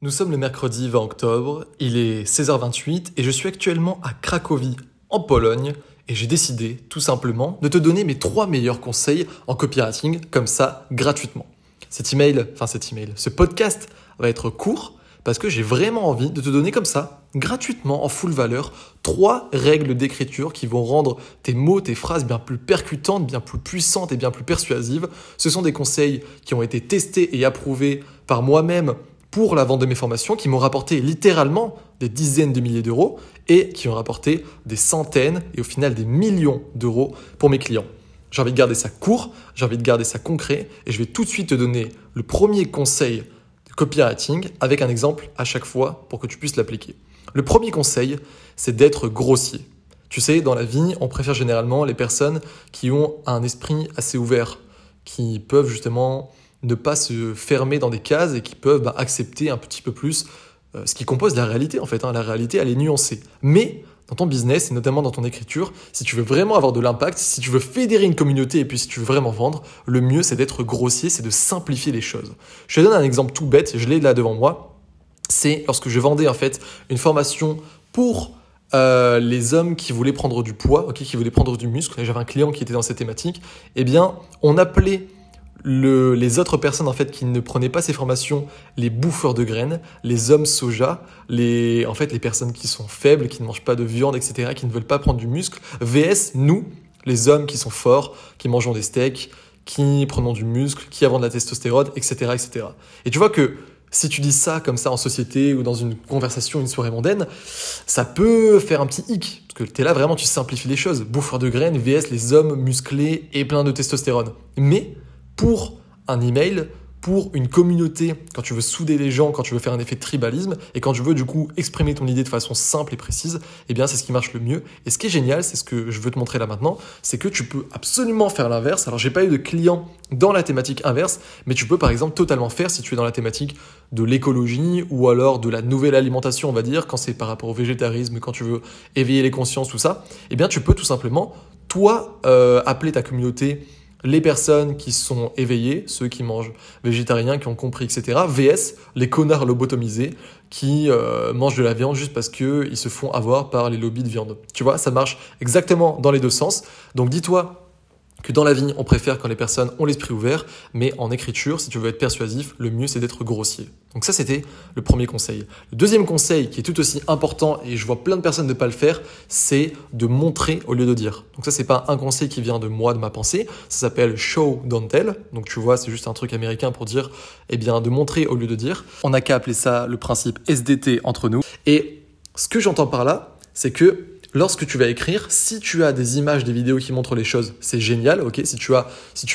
Nous sommes le mercredi 20 octobre, il est 16h28 et je suis actuellement à Cracovie, en Pologne, et j'ai décidé, tout simplement, de te donner mes trois meilleurs conseils en copywriting, comme ça, gratuitement. Cet email, enfin cet email, ce podcast va être court parce que j'ai vraiment envie de te donner comme ça, gratuitement, en full valeur, trois règles d'écriture qui vont rendre tes mots, tes phrases bien plus percutantes, bien plus puissantes et bien plus persuasives. Ce sont des conseils qui ont été testés et approuvés par moi-même pour la vente de mes formations qui m'ont rapporté littéralement des dizaines de milliers d'euros et qui ont rapporté des centaines et au final des millions d'euros pour mes clients. J'ai envie de garder ça court, j'ai envie de garder ça concret et je vais tout de suite te donner le premier conseil de copywriting avec un exemple à chaque fois pour que tu puisses l'appliquer. Le premier conseil, c'est d'être grossier. Tu sais, dans la vie, on préfère généralement les personnes qui ont un esprit assez ouvert, qui peuvent justement ne pas se fermer dans des cases et qui peuvent bah, accepter un petit peu plus euh, ce qui compose la réalité en fait. Hein. La réalité, elle est nuancée. Mais dans ton business et notamment dans ton écriture, si tu veux vraiment avoir de l'impact, si tu veux fédérer une communauté et puis si tu veux vraiment vendre, le mieux c'est d'être grossier, c'est de simplifier les choses. Je te donne un exemple tout bête, je l'ai là devant moi. C'est lorsque je vendais en fait une formation pour euh, les hommes qui voulaient prendre du poids, ok, qui voulaient prendre du muscle. J'avais un client qui était dans cette thématique. Eh bien, on appelait les autres personnes en fait qui ne prenaient pas ces formations, les bouffeurs de graines, les hommes soja, les, en fait, les personnes qui sont faibles, qui ne mangent pas de viande, etc., qui ne veulent pas prendre du muscle, vs nous, les hommes qui sont forts, qui mangeons des steaks, qui prenons du muscle, qui avons de la testostérone, etc., etc. Et tu vois que si tu dis ça comme ça en société ou dans une conversation, une soirée mondaine, ça peut faire un petit hic. Parce que tu es là vraiment, tu simplifies les choses. Bouffeurs de graines, vs les hommes musclés et pleins de testostérone. Mais pour un email, pour une communauté, quand tu veux souder les gens, quand tu veux faire un effet de tribalisme, et quand tu veux du coup exprimer ton idée de façon simple et précise, eh bien c'est ce qui marche le mieux. Et ce qui est génial, c'est ce que je veux te montrer là maintenant, c'est que tu peux absolument faire l'inverse. Alors j'ai pas eu de clients dans la thématique inverse, mais tu peux par exemple totalement faire si tu es dans la thématique de l'écologie ou alors de la nouvelle alimentation, on va dire, quand c'est par rapport au végétarisme, quand tu veux éveiller les consciences, tout ça, eh bien tu peux tout simplement, toi, euh, appeler ta communauté les personnes qui sont éveillées, ceux qui mangent végétarien, qui ont compris, etc. VS, les connards lobotomisés qui euh, mangent de la viande juste parce qu'ils se font avoir par les lobbies de viande. Tu vois, ça marche exactement dans les deux sens. Donc dis-toi, que dans la vie, on préfère quand les personnes ont l'esprit ouvert, mais en écriture, si tu veux être persuasif, le mieux c'est d'être grossier. Donc ça, c'était le premier conseil. Le deuxième conseil, qui est tout aussi important, et je vois plein de personnes ne pas le faire, c'est de montrer au lieu de dire. Donc ça, c'est pas un conseil qui vient de moi, de ma pensée, ça s'appelle show, don't tell. Donc tu vois, c'est juste un truc américain pour dire, eh bien, de montrer au lieu de dire. On n'a qu'à appeler ça le principe SDT entre nous. Et ce que j'entends par là, c'est que lorsque tu vas écrire, si tu as des images, des vidéos qui montrent les choses, c'est génial, ok. Si tu as,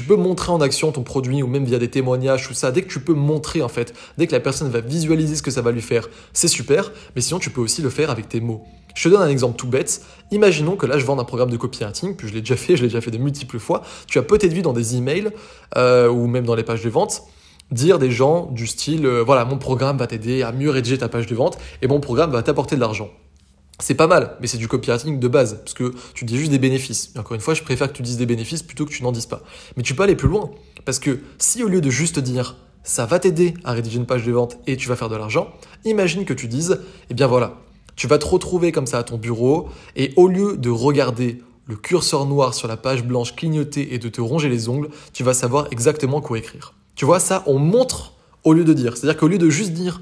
peux montrer en action ton produit ou même via des témoignages, tout ça, dès que tu peux montrer en fait, dès que la personne va visualiser ce que ça va lui faire, c'est super. Mais sinon, tu peux aussi le faire avec tes mots. Je te donne un exemple tout bête. Imaginons que là, je vends un programme de copywriting, puis je l'ai déjà fait, je l'ai déjà fait de multiples fois. Tu as peut-être vu dans des emails euh, ou même dans les pages de vente dire des gens du style euh, voilà mon programme va t'aider à mieux rédiger ta page de vente et mon programme va t'apporter de l'argent c'est pas mal, mais c'est du copywriting de base, parce que tu dis juste des bénéfices. Et encore une fois, je préfère que tu dises des bénéfices plutôt que tu n'en dises pas. Mais tu peux aller plus loin, parce que si au lieu de juste dire ça va t'aider à rédiger une page de vente et tu vas faire de l'argent, imagine que tu dises, eh bien voilà, tu vas te retrouver comme ça à ton bureau, et au lieu de regarder le curseur noir sur la page blanche clignoter et de te ronger les ongles, tu vas savoir exactement quoi écrire. Tu vois, ça, on montre au lieu de dire. C'est-à-dire qu'au lieu de juste dire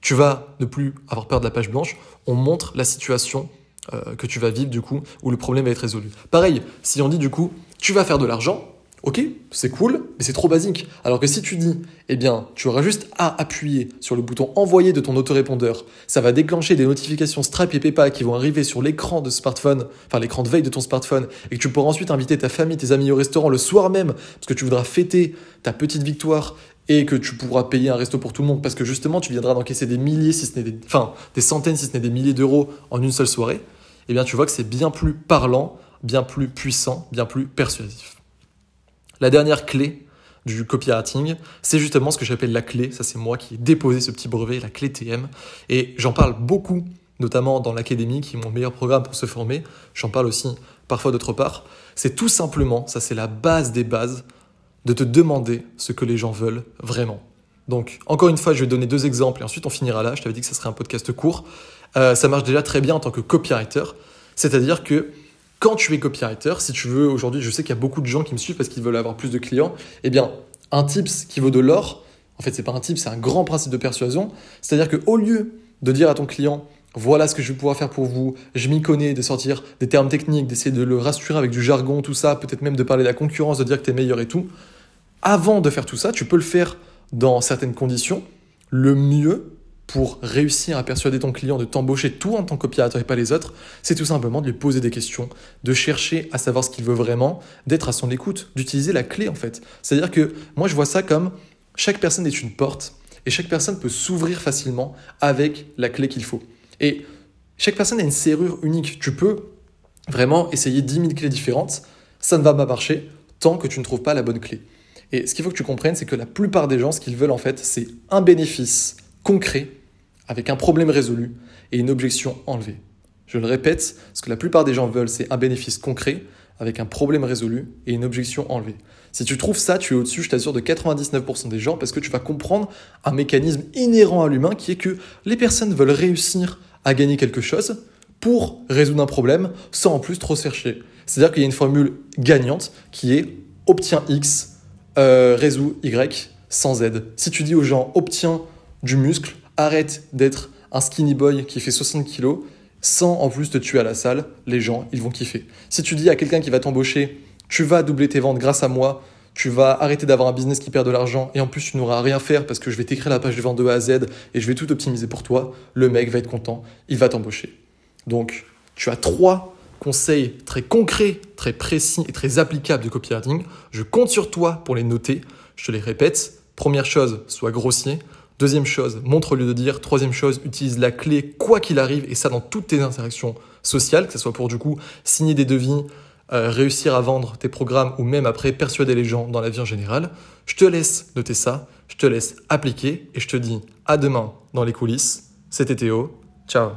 tu vas ne plus avoir peur de la page blanche, on montre la situation euh, que tu vas vivre du coup, où le problème va être résolu. Pareil, si on dit du coup, tu vas faire de l'argent, ok, c'est cool, mais c'est trop basique. Alors que si tu dis, eh bien, tu auras juste à appuyer sur le bouton envoyer de ton autorépondeur, ça va déclencher des notifications Stripe et PayPal qui vont arriver sur l'écran de smartphone, enfin l'écran de veille de ton smartphone, et que tu pourras ensuite inviter ta famille, tes amis au restaurant le soir même, parce que tu voudras fêter ta petite victoire et que tu pourras payer un resto pour tout le monde parce que justement tu viendras d'encaisser des milliers, si ce n'est des, enfin, des centaines, si ce n'est des milliers d'euros en une seule soirée, eh bien tu vois que c'est bien plus parlant, bien plus puissant, bien plus persuasif. La dernière clé du copywriting, c'est justement ce que j'appelle la clé. Ça, c'est moi qui ai déposé ce petit brevet, la clé TM. Et j'en parle beaucoup, notamment dans l'académie, qui est mon meilleur programme pour se former. J'en parle aussi parfois d'autre part. C'est tout simplement, ça c'est la base des bases, de te demander ce que les gens veulent vraiment. Donc, encore une fois, je vais donner deux exemples et ensuite on finira là. Je t'avais dit que ce serait un podcast court. Euh, ça marche déjà très bien en tant que copywriter. C'est-à-dire que quand tu es copywriter, si tu veux, aujourd'hui, je sais qu'il y a beaucoup de gens qui me suivent parce qu'ils veulent avoir plus de clients. Eh bien, un tips qui vaut de l'or, en fait, c'est pas un tip, c'est un grand principe de persuasion. C'est-à-dire qu'au lieu de dire à ton client, voilà ce que je vais pouvoir faire pour vous, je m'y connais, de sortir des termes techniques, d'essayer de le rassurer avec du jargon, tout ça, peut-être même de parler de la concurrence, de dire que tu es meilleur et tout. Avant de faire tout ça, tu peux le faire dans certaines conditions. Le mieux pour réussir à persuader ton client de t'embaucher tout en tant que copywriter et pas les autres, c'est tout simplement de lui poser des questions, de chercher à savoir ce qu'il veut vraiment, d'être à son écoute, d'utiliser la clé en fait. C'est-à-dire que moi je vois ça comme chaque personne est une porte et chaque personne peut s'ouvrir facilement avec la clé qu'il faut. Et chaque personne a une serrure unique. Tu peux vraiment essayer 10 000 clés différentes. Ça ne va pas marcher tant que tu ne trouves pas la bonne clé. Et ce qu'il faut que tu comprennes, c'est que la plupart des gens, ce qu'ils veulent en fait, c'est un bénéfice concret avec un problème résolu et une objection enlevée. Je le répète, ce que la plupart des gens veulent, c'est un bénéfice concret avec un problème résolu et une objection enlevée. Si tu trouves ça, tu es au-dessus, je t'assure, de 99% des gens parce que tu vas comprendre un mécanisme inhérent à l'humain qui est que les personnes veulent réussir à gagner quelque chose pour résoudre un problème sans en plus trop chercher. C'est-à-dire qu'il y a une formule gagnante qui est obtient X, euh, résout Y sans Z. Si tu dis aux gens obtiens du muscle, arrête d'être un skinny boy qui fait 60 kilos, sans en plus te tuer à la salle, les gens, ils vont kiffer. Si tu dis à quelqu'un qui va t'embaucher, tu vas doubler tes ventes grâce à moi, tu vas arrêter d'avoir un business qui perd de l'argent et en plus tu n'auras rien à faire parce que je vais t'écrire la page de vente de A à Z et je vais tout optimiser pour toi, le mec va être content, il va t'embaucher. Donc, tu as trois conseils très concrets, très précis et très applicables de copywriting. Je compte sur toi pour les noter. Je te les répète. Première chose, sois grossier. Deuxième chose, montre au lieu de dire. Troisième chose, utilise la clé quoi qu'il arrive et ça dans toutes tes interactions sociales, que ce soit pour du coup signer des devis, euh, réussir à vendre tes programmes ou même après persuader les gens dans la vie en général. Je te laisse noter ça, je te laisse appliquer et je te dis à demain dans les coulisses. C'était Théo. Ciao